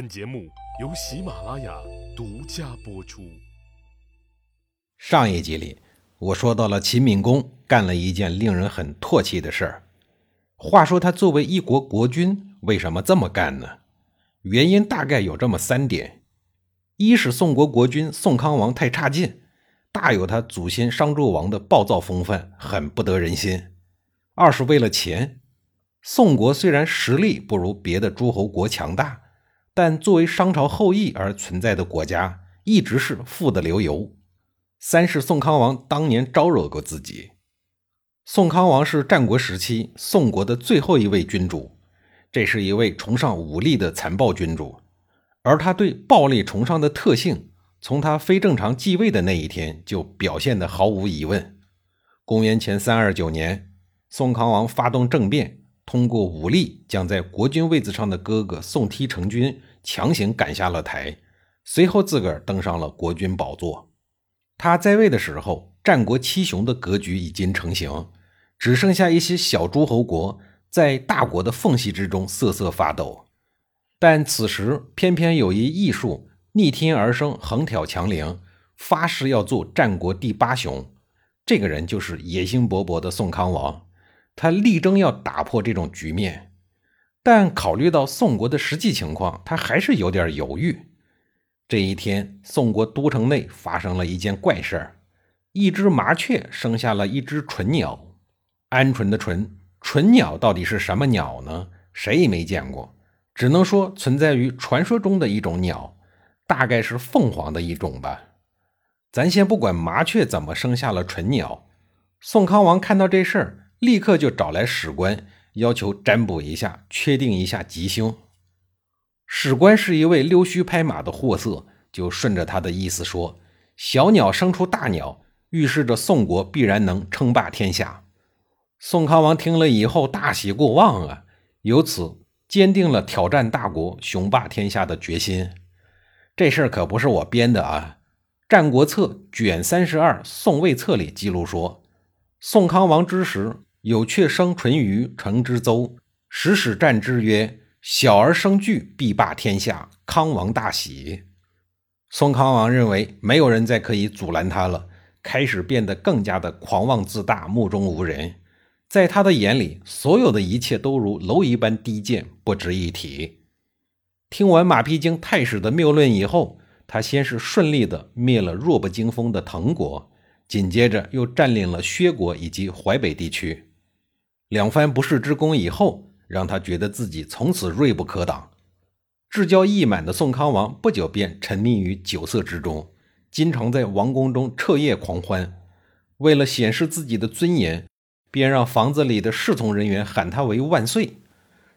本节目由喜马拉雅独家播出。上一集里，我说到了秦敏公干了一件令人很唾弃的事儿。话说他作为一国国君，为什么这么干呢？原因大概有这么三点：一是宋国国君宋康王太差劲，大有他祖先商纣王的暴躁风范，很不得人心；二是为了钱。宋国虽然实力不如别的诸侯国强大，但作为商朝后裔而存在的国家，一直是富得流油。三是宋康王当年招惹过自己。宋康王是战国时期宋国的最后一位君主，这是一位崇尚武力的残暴君主，而他对暴力崇尚的特性，从他非正常继位的那一天就表现得毫无疑问。公元前三二九年，宋康王发动政变。通过武力将在国君位子上的哥哥宋丕成君强行赶下了台，随后自个儿登上了国君宝座。他在位的时候，战国七雄的格局已经成型，只剩下一些小诸侯国在大国的缝隙之中瑟瑟发抖。但此时偏偏有一异术逆天而生，横挑强凌，发誓要做战国第八雄。这个人就是野心勃勃的宋康王。他力争要打破这种局面，但考虑到宋国的实际情况，他还是有点犹豫。这一天，宋国都城内发生了一件怪事儿：一只麻雀生下了一只纯鸟。鹌鹑的鹑，纯鸟到底是什么鸟呢？谁也没见过，只能说存在于传说中的一种鸟，大概是凤凰的一种吧。咱先不管麻雀怎么生下了纯鸟，宋康王看到这事儿。立刻就找来史官，要求占卜一下，确定一下吉凶。史官是一位溜须拍马的货色，就顺着他的意思说：“小鸟生出大鸟，预示着宋国必然能称霸天下。”宋康王听了以后大喜过望啊，由此坚定了挑战大国、雄霸天下的决心。这事儿可不是我编的啊，《战国策》卷三十二《宋魏策》里记录说，宋康王之时。有雀生淳于成之邹，时使战之曰：“小儿生惧，必霸天下。”康王大喜。宋康王认为没有人再可以阻拦他了，开始变得更加的狂妄自大，目中无人。在他的眼里，所有的一切都如蝼蚁般低贱，不值一提。听完马屁精太史的谬论以后，他先是顺利的灭了弱不禁风的滕国，紧接着又占领了薛国以及淮北地区。两番不世之功以后，让他觉得自己从此锐不可挡。志骄意满的宋康王不久便沉溺于酒色之中，经常在王宫中彻夜狂欢。为了显示自己的尊严，便让房子里的侍从人员喊他为万岁。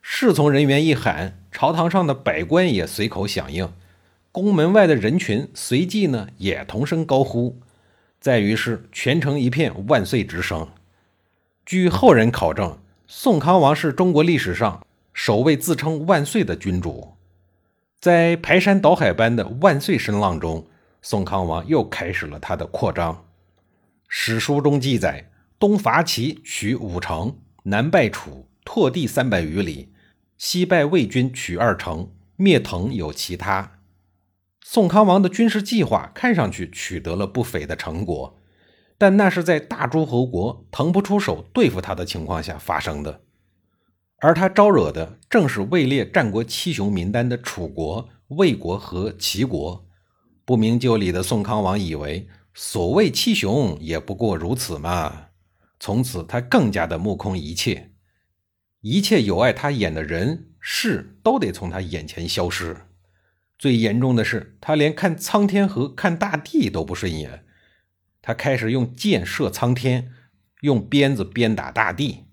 侍从人员一喊，朝堂上的百官也随口响应，宫门外的人群随即呢也同声高呼。在于是全城一片万岁之声。据后人考证，宋康王是中国历史上首位自称万岁的君主。在排山倒海般的万岁声浪中，宋康王又开始了他的扩张。史书中记载：东伐齐，取五城；南败楚，拓地三百余里；西败魏军，取二城，灭滕有其他。宋康王的军事计划看上去取得了不菲的成果。但那是在大诸侯国腾不出手对付他的情况下发生的，而他招惹的正是位列战国七雄名单的楚国、魏国和齐国。不明就里的宋康王以为，所谓七雄也不过如此嘛。从此，他更加的目空一切，一切有碍他眼的人事都得从他眼前消失。最严重的是，他连看苍天和看大地都不顺眼。他开始用箭射苍天，用鞭子鞭打大地，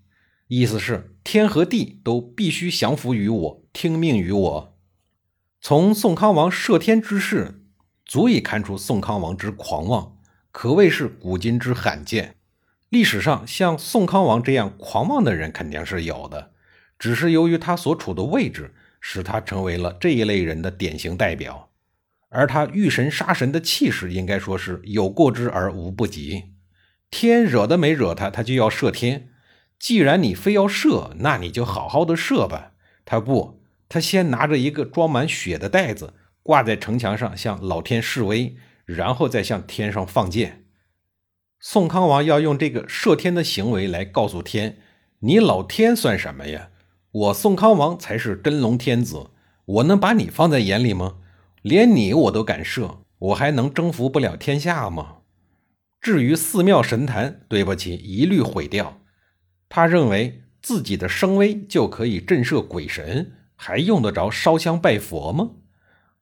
意思是天和地都必须降服于我，听命于我。从宋康王射天之事，足以看出宋康王之狂妄，可谓是古今之罕见。历史上像宋康王这样狂妄的人肯定是有的，只是由于他所处的位置，使他成为了这一类人的典型代表。而他遇神杀神的气势，应该说是有过之而无不及。天惹都没惹他，他就要射天。既然你非要射，那你就好好的射吧。他不，他先拿着一个装满血的袋子挂在城墙上，向老天示威，然后再向天上放箭。宋康王要用这个射天的行为来告诉天：“你老天算什么呀？我宋康王才是真龙天子，我能把你放在眼里吗？连你我都敢射，我还能征服不了天下吗？”至于寺庙神坛，对不起，一律毁掉。他认为自己的声威就可以震慑鬼神。还用得着烧香拜佛吗？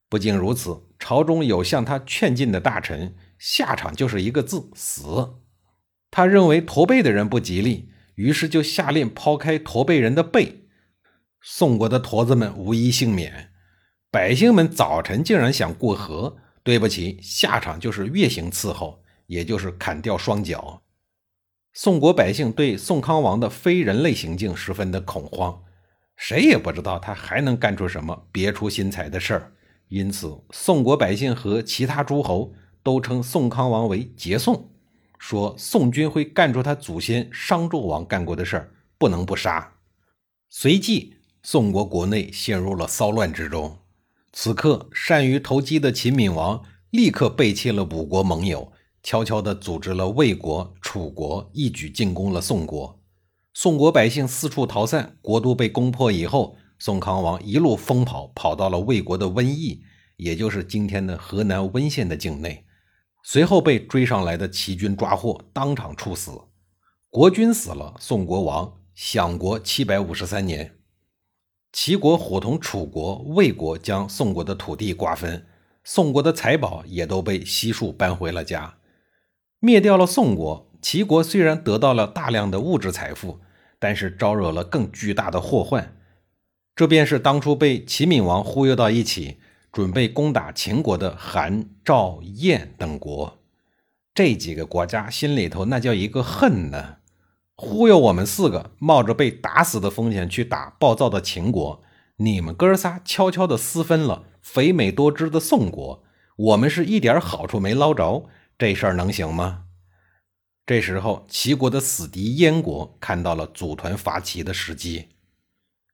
不仅如此，朝中有向他劝进的大臣，下场就是一个字死。他认为驼背的人不吉利，于是就下令抛开驼背人的背。宋国的驼子们无一幸免。百姓们早晨竟然想过河，对不起，下场就是月刑伺候，也就是砍掉双脚。宋国百姓对宋康王的非人类行径十分的恐慌。谁也不知道他还能干出什么别出心裁的事儿，因此宋国百姓和其他诸侯都称宋康王为桀宋，说宋军会干出他祖先商纣王干过的事儿，不能不杀。随即，宋国国内陷入了骚乱之中。此刻，善于投机的秦闵王立刻背弃了五国盟友，悄悄地组织了魏国、楚国，一举进攻了宋国。宋国百姓四处逃散，国都被攻破以后，宋康王一路疯跑，跑到了魏国的温邑，也就是今天的河南温县的境内。随后被追上来的齐军抓获，当场处死。国君死了，宋国亡，享国七百五十三年。齐国伙同楚国、魏国将宋国的土地瓜分，宋国的财宝也都被悉数搬回了家，灭掉了宋国。齐国虽然得到了大量的物质财富。但是招惹了更巨大的祸患，这便是当初被齐闵王忽悠到一起，准备攻打秦国的韩、赵、燕等国。这几个国家心里头那叫一个恨呢！忽悠我们四个，冒着被打死的风险去打暴躁的秦国，你们哥仨悄悄地私分了肥美多汁的宋国，我们是一点好处没捞着，这事儿能行吗？这时候，齐国的死敌燕国看到了组团伐齐的时机。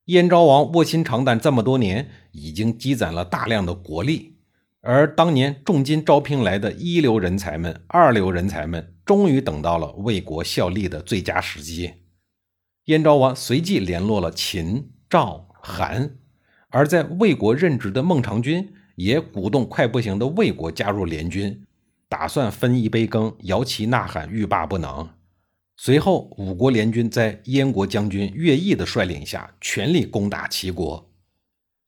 燕昭王卧薪尝胆这么多年，已经积攒了大量的国力，而当年重金招聘来的一流人才们、二流人才们，终于等到了为国效力的最佳时机。燕昭王随即联络了秦、赵、韩，而在魏国任职的孟尝君也鼓动快不行的魏国加入联军。打算分一杯羹，摇旗呐喊，欲罢不能。随后，五国联军在燕国将军乐毅的率领下，全力攻打齐国。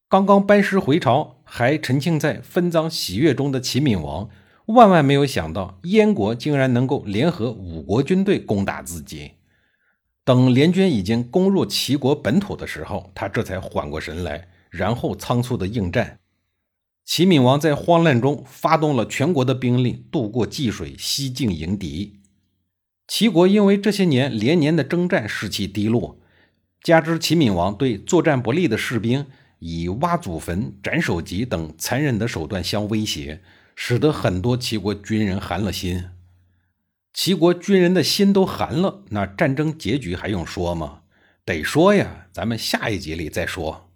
刚刚班师回朝，还沉浸在分赃喜悦中的齐闵王，万万没有想到燕国竟然能够联合五国军队攻打自己。等联军已经攻入齐国本土的时候，他这才缓过神来，然后仓促的应战。齐闵王在慌乱中发动了全国的兵力，渡过济水，西进迎敌。齐国因为这些年连年的征战，士气低落，加之齐闵王对作战不利的士兵以挖祖坟、斩首级等残忍的手段相威胁，使得很多齐国军人寒了心。齐国军人的心都寒了，那战争结局还用说吗？得说呀，咱们下一集里再说。